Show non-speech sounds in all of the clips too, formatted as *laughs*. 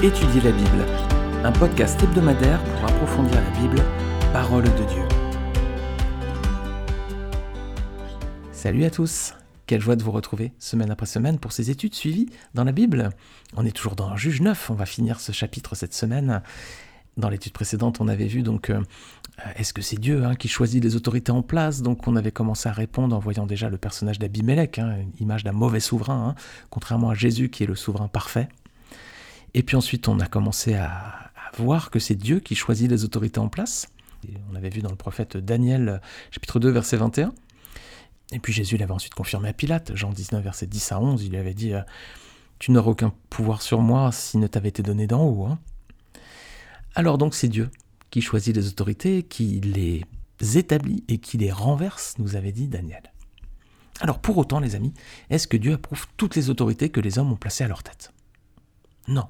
Étudier la Bible, un podcast hebdomadaire pour approfondir la Bible, parole de Dieu. Salut à tous quelle joie de vous retrouver semaine après semaine pour ces études suivies dans la Bible. On est toujours dans Juge 9, on va finir ce chapitre cette semaine. Dans l'étude précédente, on avait vu donc euh, est-ce que c'est Dieu hein, qui choisit les autorités en place? Donc on avait commencé à répondre en voyant déjà le personnage d'Abimelech, hein, une image d'un mauvais souverain, hein, contrairement à Jésus qui est le souverain parfait. Et puis ensuite, on a commencé à, voir que c'est Dieu qui choisit les autorités en place. on avait vu dans le prophète Daniel, chapitre 2, verset 21. Et puis Jésus l'avait ensuite confirmé à Pilate, Jean 19, verset 10 à 11, il lui avait dit euh, Tu n'auras aucun pouvoir sur moi s'il ne t'avait été donné d'en haut. Alors donc c'est Dieu qui choisit les autorités, qui les établit et qui les renverse, nous avait dit Daniel. Alors pour autant, les amis, est-ce que Dieu approuve toutes les autorités que les hommes ont placées à leur tête? Non.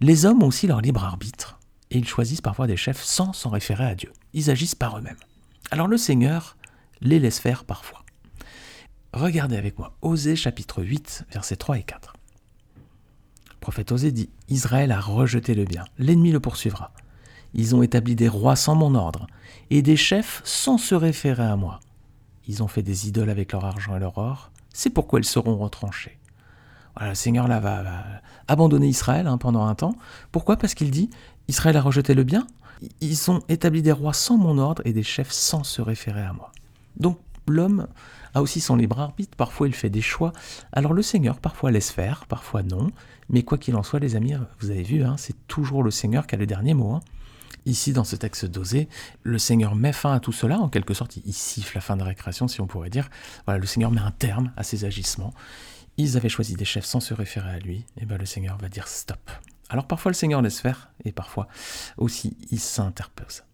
Les hommes ont aussi leur libre arbitre, et ils choisissent parfois des chefs sans s'en référer à Dieu. Ils agissent par eux-mêmes. Alors le Seigneur les laisse faire parfois. Regardez avec moi Osée chapitre 8, versets 3 et 4. Le prophète Osée dit Israël a rejeté le bien, l'ennemi le poursuivra. Ils ont établi des rois sans mon ordre, et des chefs sans se référer à moi. Ils ont fait des idoles avec leur argent et leur or, c'est pourquoi ils seront retranchés. Le Seigneur là va, abandonner Israël hein, pendant un temps. Pourquoi? Parce qu'il dit Israël a rejeté le bien. Ils ont établi des rois sans mon ordre et des chefs sans se référer à moi. Donc l'homme a aussi son libre arbitre, parfois il fait des choix. Alors le Seigneur parfois laisse faire, parfois non. Mais quoi qu'il en soit, les amis, vous avez vu, hein, c'est toujours le Seigneur qui a le dernier mot. Hein. Ici, dans ce texte d'Osée, le Seigneur met fin à tout cela, en quelque sorte, il siffle la fin de la récréation, si on pourrait dire. Voilà, le Seigneur met un terme à ses agissements. Ils avaient choisi des chefs sans se référer à lui, et bien le Seigneur va dire stop. Alors parfois le Seigneur laisse faire, et parfois aussi il s'interpose.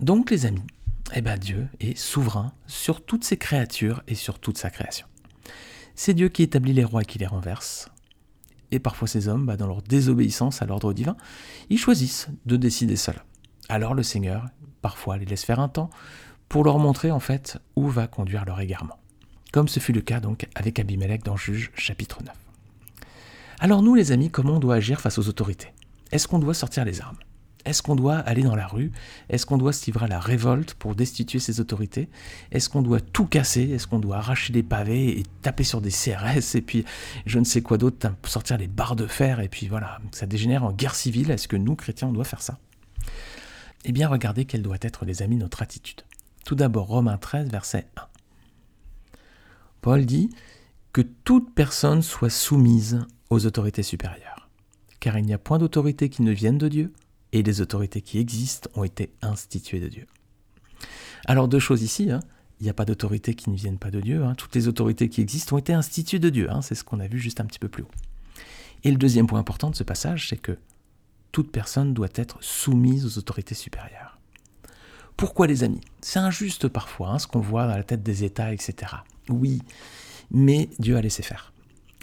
Donc les amis, eh bien Dieu est souverain sur toutes ses créatures et sur toute sa création. C'est Dieu qui établit les rois et qui les renverse. Et parfois ces hommes, bah, dans leur désobéissance à l'ordre divin, ils choisissent de décider seuls. Alors le Seigneur, parfois, les laisse faire un temps pour leur montrer en fait où va conduire leur égarement. Comme ce fut le cas donc avec Abimelech dans Juge chapitre 9. Alors nous les amis, comment on doit agir face aux autorités? Est-ce qu'on doit sortir les armes? Est-ce qu'on doit aller dans la rue? Est-ce qu'on doit se livrer à la révolte pour destituer ces autorités? Est-ce qu'on doit tout casser? Est-ce qu'on doit arracher des pavés et taper sur des CRS et puis je ne sais quoi d'autre, sortir les barres de fer et puis voilà, ça dégénère en guerre civile. Est-ce que nous, chrétiens, on doit faire ça? Eh bien, regardez quelle doit être, les amis, notre attitude. Tout d'abord, Romains 13, verset 1. Paul dit que toute personne soit soumise aux autorités supérieures, car il n'y a point d'autorité qui ne vienne de Dieu, et les autorités qui existent ont été instituées de Dieu. Alors deux choses ici, hein. il n'y a pas d'autorités qui ne viennent pas de Dieu, hein. toutes les autorités qui existent ont été instituées de Dieu, hein. c'est ce qu'on a vu juste un petit peu plus haut. Et le deuxième point important de ce passage, c'est que toute personne doit être soumise aux autorités supérieures. Pourquoi les amis? C'est injuste parfois ce qu'on voit dans la tête des États, etc. Oui, mais Dieu a laissé faire.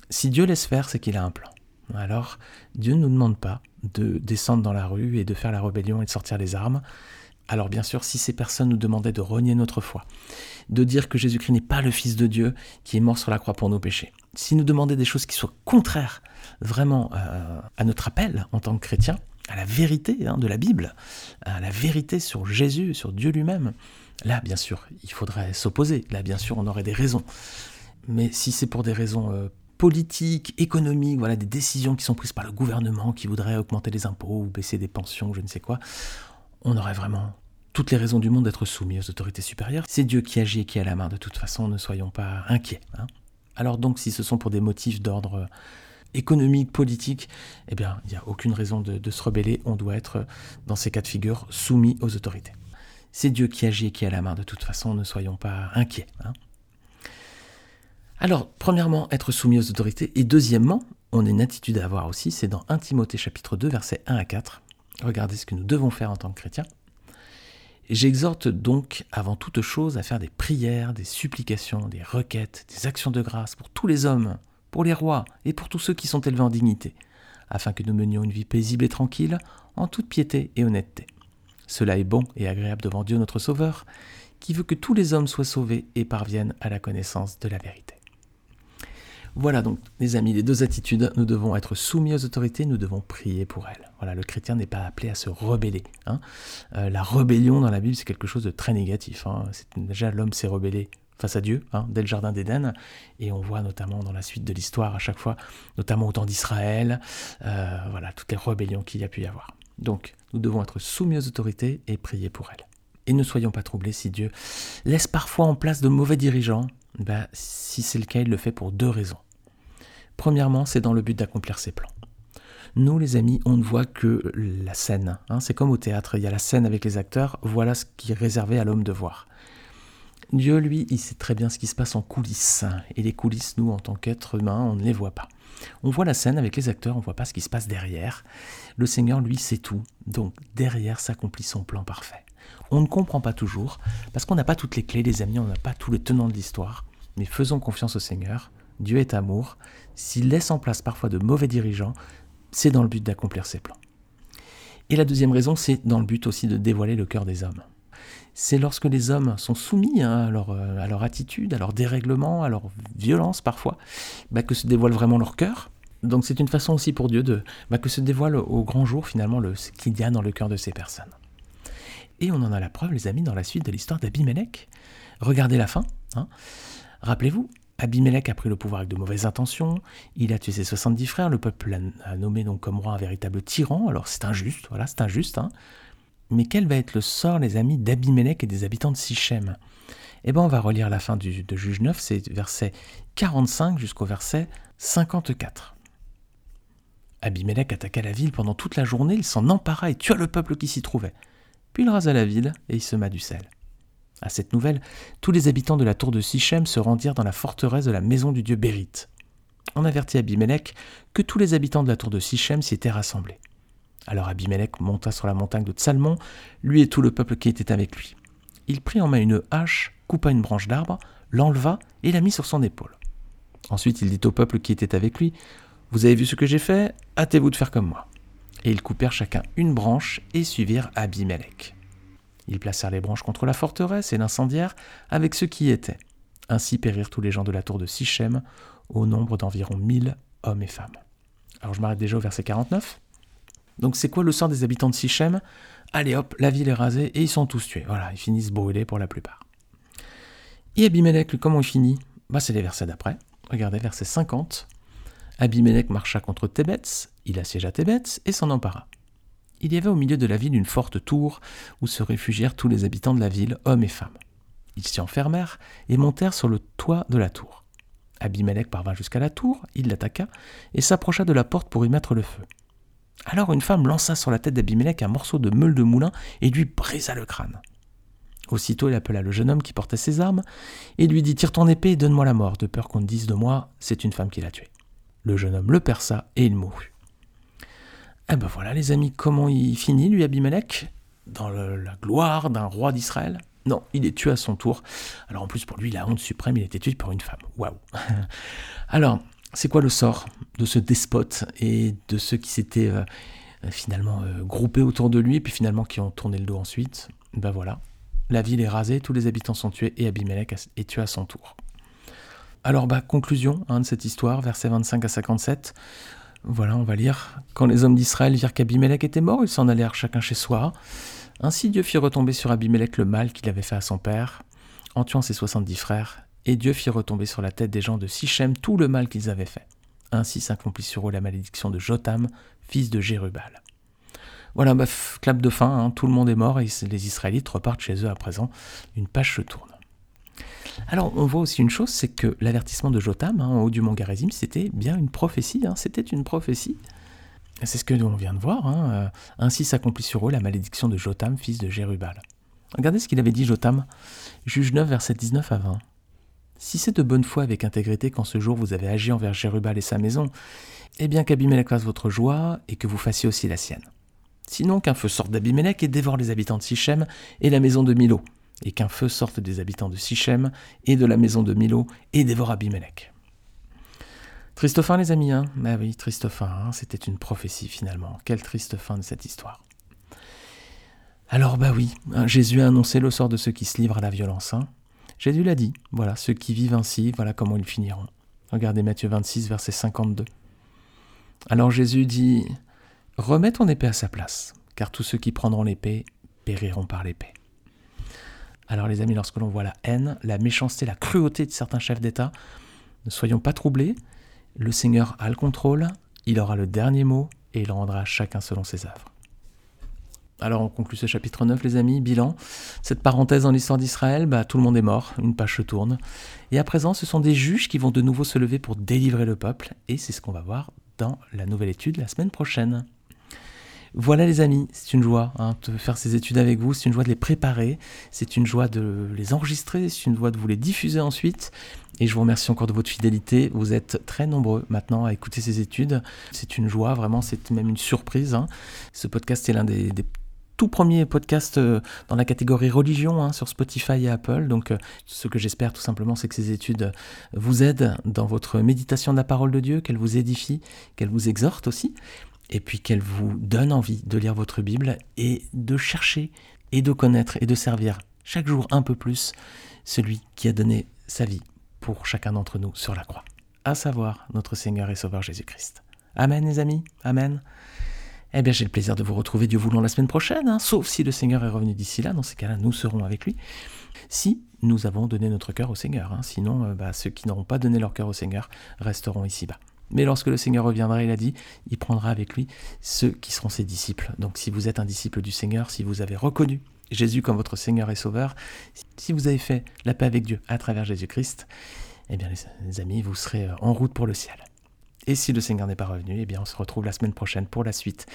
Si Dieu laisse faire, c'est qu'il a un plan. Alors, Dieu ne nous demande pas de descendre dans la rue et de faire la rébellion et de sortir les armes. Alors bien sûr, si ces personnes nous demandaient de renier notre foi, de dire que Jésus-Christ n'est pas le Fils de Dieu qui est mort sur la croix pour nos péchés, s'ils nous demandaient des choses qui soient contraires vraiment euh, à notre appel en tant que chrétien, à la vérité hein, de la Bible, à la vérité sur Jésus, sur Dieu lui-même, là bien sûr, il faudrait s'opposer, là bien sûr, on aurait des raisons. Mais si c'est pour des raisons euh, politiques, économiques, voilà, des décisions qui sont prises par le gouvernement qui voudrait augmenter les impôts ou baisser des pensions, je ne sais quoi, on aurait vraiment toutes les raisons du monde d'être soumis aux autorités supérieures. C'est Dieu qui agit et qui a la main, de toute façon, ne soyons pas inquiets. Hein. Alors donc, si ce sont pour des motifs d'ordre économique, politique, eh bien, il n'y a aucune raison de, se rebeller, on doit être, dans ces cas de figure, soumis aux autorités. C'est Dieu qui agit et qui a la main, de toute façon, ne soyons pas inquiets. Hein. Alors, premièrement, être soumis aux autorités, et deuxièmement, on a une attitude à avoir aussi, c'est dans 1 Timothée chapitre 2, versets 1 à 4. Regardez ce que nous devons faire en tant que chrétiens. J'exhorte donc avant toute chose à faire des prières, des supplications, des requêtes, des actions de grâce pour tous les hommes, pour les rois et pour tous ceux qui sont élevés en dignité, afin que nous menions une vie paisible et tranquille, en toute piété et honnêteté. Cela est bon et agréable devant Dieu notre Sauveur, qui veut que tous les hommes soient sauvés et parviennent à la connaissance de la vérité. Voilà donc, les amis, les deux attitudes. Nous devons être soumis aux autorités, nous devons prier pour elles. Voilà, le chrétien n'est pas appelé à se rebeller. Hein. Euh, la rébellion dans la Bible, c'est quelque chose de très négatif. Hein. Déjà, l'homme s'est rebellé face à Dieu, hein, dès le Jardin d'Éden, et on voit notamment dans la suite de l'histoire à chaque fois, notamment au temps d'Israël, euh, voilà, toutes les rébellions qu'il y a pu y avoir. Donc, nous devons être soumis aux autorités et prier pour elles. Et ne soyons pas troublés si Dieu laisse parfois en place de mauvais dirigeants. Ben, si c'est le cas, il le fait pour deux raisons. Premièrement, c'est dans le but d'accomplir ses plans. Nous, les amis, on ne voit que la scène. Hein. c'est comme au théâtre, il y a la scène avec les acteurs, voilà ce qui est réservé à l'homme de voir. Dieu, lui, il sait très bien ce qui se passe en coulisses. Et les coulisses, nous, en tant qu'êtres humains, on ne les voit pas. On voit la scène avec les acteurs, on ne voit pas ce qui se passe derrière. Le Seigneur, lui, sait tout. Donc, derrière s'accomplit son plan parfait. On ne comprend pas toujours, parce qu'on n'a pas toutes les clés, les amis, on n'a pas tous les tenants de l'histoire. Mais faisons confiance au Seigneur. Dieu est amour. S'il laisse en place parfois de mauvais dirigeants, c'est dans le but d'accomplir ses plans. Et la deuxième raison, c'est dans le but aussi de dévoiler le cœur des hommes c'est lorsque les hommes sont soumis hein, euh, à, leur, attitude, à leur dérèglement, à leur violence parfois, bah, que se dévoile vraiment leur cœur. Donc c'est une façon aussi pour Dieu de bah, que se dévoile au grand jour finalement le, ce qu'il y a dans le cœur de ces personnes. Et on en a la preuve, les amis, dans la suite de l'histoire d'Abimelech. Regardez la fin. Hein. Rappelez-vous, Abimelech a pris le pouvoir avec de mauvaises intentions, il a tué ses 70 frères, le peuple l'a nommé donc comme roi un véritable tyran, alors c'est injuste, voilà, c'est injuste. Hein. Mais quel va être le sort, les amis, d'Abimelech et des habitants de Sichem? Eh bien, on va relire la fin du, de Juge 9, c'est verset 45 jusqu'au verset 54. Abimelech attaqua la ville pendant toute la journée, il s'en empara et tua le peuple qui s'y trouvait. Puis il rasa la ville et il sema du sel. À cette nouvelle, tous les habitants de la tour de Sichem se rendirent dans la forteresse de la maison du dieu Bérite. On avertit Abimelech que tous les habitants de la tour de Sichem s'y étaient rassemblés. Alors Abimelech monta sur la montagne de Tsalmon, lui et tout le peuple qui était avec lui. Il prit en main une hache, coupa une branche d'arbre, l'enleva et la mit sur son épaule. Ensuite il dit au peuple qui était avec lui, Vous avez vu ce que j'ai fait? Hâtez-vous de faire comme moi. Et ils coupèrent chacun une branche et suivirent Abimelech. Ils placèrent les branches contre la forteresse et l'incendièrent avec ceux qui y étaient. Ainsi périrent tous les gens de la tour de Sichem, au nombre d'environ mille hommes et femmes. Alors je m'arrête déjà au verset 49. Donc c'est quoi le sort des habitants de Sichem? Allez hop, la ville est rasée et ils sont tous tués. Voilà, ils finissent brûlés pour la plupart. Et Abimelech, comment il finit? Bah, C'est les versets d'après. Regardez, verset 50. Abimelech marcha contre Thébets, il assiégea Thébets et s'en empara. Il y avait au milieu de la ville une forte tour où se réfugièrent tous les habitants de la ville, hommes et femmes. Ils s'y enfermèrent et montèrent sur le toit de la tour. Abimelech parvint jusqu'à la tour, il l'attaqua et s'approcha de la porte pour y mettre le feu. Alors une femme lança sur la tête d'Abimelech un morceau de meule de moulin et lui brisa le crâne. Aussitôt il appela le jeune homme qui portait ses armes et lui dit Tire ton épée et donne-moi la mort, de peur qu'on ne dise de moi, c'est une femme qui l'a tué. Le jeune homme le perça et il mourut. Eh ben voilà les amis, comment il finit lui Abimelech? Dans la gloire d'un roi d'Israël? Non, il est tué à son tour. Alors en plus pour lui, la honte suprême, il été tué par une femme. Waouh *laughs* Alors, c'est quoi le sort de ce despote et de ceux qui s'étaient euh, finalement euh, groupés autour de lui puis finalement qui ont tourné le dos ensuite? Ben voilà, la ville est rasée, tous les habitants sont tués et Abimelech est tué à son tour. Alors bah conclusion hein, de cette histoire, versets 25 à 57. Voilà, on va lire. Quand les hommes d'Israël virent qu'Abimelech était mort, ils s'en allèrent chacun chez soi. Ainsi Dieu fit retomber sur Abimelech le mal qu'il avait fait à son père, en tuant ses soixante-dix frères, et Dieu fit retomber sur la tête des gens de Sichem tout le mal qu'ils avaient fait. Ainsi s'accomplit sur eux la malédiction de Jotam, fils de Jérubal. Voilà, bref, clap de fin, hein, tout le monde est mort et les Israélites repartent chez eux à présent. Une page se tourne. Alors, on voit aussi une chose, c'est que l'avertissement de Jotam, hein, en haut du mont Garizim, c'était bien une prophétie, hein, c'était une prophétie. C'est ce que l'on vient de voir. Euh, ainsi s'accomplit sur eux la malédiction de Jotam, fils de Jérubal. Regardez ce qu'il avait dit Jotam, juge 9, verset 19 à 20. Si c'est de bonne foi avec intégrité qu'en ce jour vous avez agi envers Jérubal et sa maison, eh bien qu'Abimelech fasse votre joie et que vous fassiez aussi la sienne. Sinon qu'un feu sorte d'Abimelech et dévore les habitants de Sichem et la maison de Milo, et qu'un feu sorte des habitants de Sichem et de la maison de Milo et dévore Abimelech. Triste fin les amis, hein Bah oui, triste fin, hein c'était une prophétie finalement. Quelle triste fin de cette histoire. Alors bah oui, hein, Jésus a annoncé le sort de ceux qui se livrent à la violence. Hein Jésus l'a dit, voilà, ceux qui vivent ainsi, voilà comment ils finiront. Regardez Matthieu 26, verset 52. Alors Jésus dit, Remets ton épée à sa place, car tous ceux qui prendront l'épée périront par l'épée. Alors les amis, lorsque l'on voit la haine, la méchanceté, la cruauté de certains chefs d'État, ne soyons pas troublés, le Seigneur a le contrôle, il aura le dernier mot et il rendra chacun selon ses œuvres. Alors on conclut ce chapitre 9 les amis, bilan. Cette parenthèse dans l'histoire d'Israël, bah, tout le monde est mort, une page se tourne. Et à présent ce sont des juges qui vont de nouveau se lever pour délivrer le peuple, et c'est ce qu'on va voir dans la nouvelle étude la semaine prochaine. Voilà les amis, c'est une joie hein, de faire ces études avec vous, c'est une joie de les préparer, c'est une joie de les enregistrer, c'est une joie de vous les diffuser ensuite. Et je vous remercie encore de votre fidélité. Vous êtes très nombreux maintenant à écouter ces études. C'est une joie, vraiment, c'est même une surprise. Hein. Ce podcast est l'un des, tout premiers podcasts euh, dans la catégorie religion hein, sur Spotify et Apple. Donc euh, ce que j'espère tout simplement, c'est que ces études vous aident dans votre méditation de la parole de Dieu, qu'elles vous édifient, qu'elles vous exhortent aussi et puis qu'elle vous donne envie de lire votre Bible et de chercher et de connaître et de servir chaque jour un peu plus celui qui a donné sa vie pour chacun d'entre nous sur la croix, à savoir notre Seigneur et Sauveur Jésus-Christ. Amen les amis, Amen. Eh bien j'ai le plaisir de vous retrouver Dieu voulant la semaine prochaine, hein, sauf si le Seigneur est revenu d'ici là, dans ces cas-là nous serons avec lui. Si nous avons donné notre cœur au Seigneur, hein, sinon euh, bah, ceux qui n'auront pas donné leur cœur au Seigneur resteront ici-bas. Mais lorsque le Seigneur reviendra, il a dit, il prendra avec lui ceux qui seront ses disciples. Donc si vous êtes un disciple du Seigneur, si vous avez reconnu Jésus comme votre Seigneur et Sauveur, si vous avez fait la paix avec Dieu à travers Jésus-Christ, eh bien les amis, vous serez en route pour le ciel. Et si le Seigneur n'est pas revenu, eh bien on se retrouve la semaine prochaine pour la suite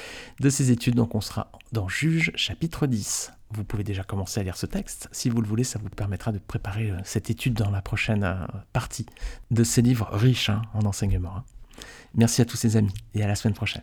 de ces études. Donc on sera dans Juge chapitre 10. Vous pouvez déjà commencer à lire ce texte. Si vous le voulez, ça vous permettra de préparer euh, cette étude dans la prochaine euh, partie de ces livres riches hein, en enseignement. Hein. Merci à tous ces amis et à la semaine prochaine.